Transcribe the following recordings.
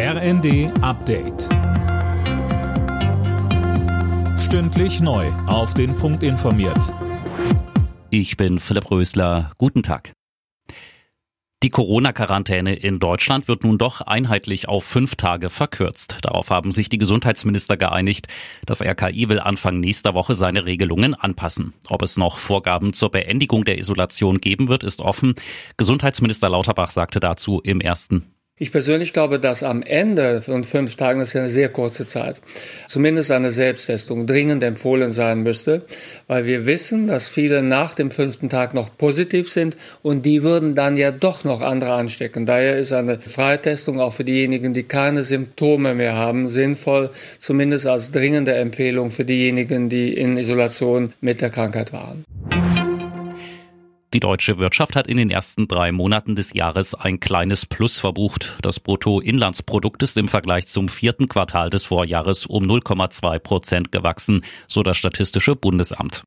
RND Update. Stündlich neu. Auf den Punkt informiert. Ich bin Philipp Rösler. Guten Tag. Die Corona-Quarantäne in Deutschland wird nun doch einheitlich auf fünf Tage verkürzt. Darauf haben sich die Gesundheitsminister geeinigt. Das RKI will Anfang nächster Woche seine Regelungen anpassen. Ob es noch Vorgaben zur Beendigung der Isolation geben wird, ist offen. Gesundheitsminister Lauterbach sagte dazu im ersten ich persönlich glaube, dass am Ende von fünf Tagen, das ist ja eine sehr kurze Zeit, zumindest eine Selbsttestung dringend empfohlen sein müsste, weil wir wissen, dass viele nach dem fünften Tag noch positiv sind und die würden dann ja doch noch andere anstecken. Daher ist eine Freitestung auch für diejenigen, die keine Symptome mehr haben, sinnvoll, zumindest als dringende Empfehlung für diejenigen, die in Isolation mit der Krankheit waren. Die deutsche Wirtschaft hat in den ersten drei Monaten des Jahres ein kleines Plus verbucht. Das Bruttoinlandsprodukt ist im Vergleich zum vierten Quartal des Vorjahres um 0,2 Prozent gewachsen, so das Statistische Bundesamt.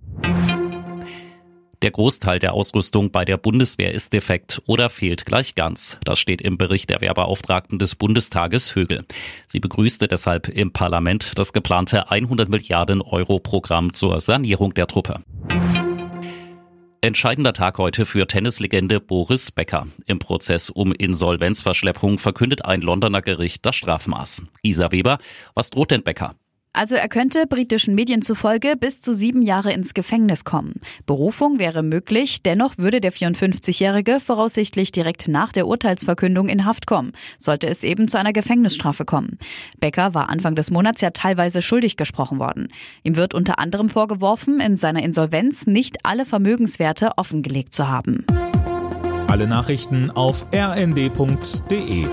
Der Großteil der Ausrüstung bei der Bundeswehr ist defekt oder fehlt gleich ganz. Das steht im Bericht der Wehrbeauftragten des Bundestages Högel. Sie begrüßte deshalb im Parlament das geplante 100 Milliarden Euro Programm zur Sanierung der Truppe. Entscheidender Tag heute für Tennislegende Boris Becker. Im Prozess um Insolvenzverschleppung verkündet ein Londoner Gericht das Strafmaß. Isa Weber, was droht denn Becker? Also er könnte britischen Medien zufolge bis zu sieben Jahre ins Gefängnis kommen. Berufung wäre möglich, dennoch würde der 54-Jährige voraussichtlich direkt nach der Urteilsverkündung in Haft kommen, sollte es eben zu einer Gefängnisstrafe kommen. Becker war Anfang des Monats ja teilweise schuldig gesprochen worden. Ihm wird unter anderem vorgeworfen, in seiner Insolvenz nicht alle Vermögenswerte offengelegt zu haben. Alle Nachrichten auf rnd.de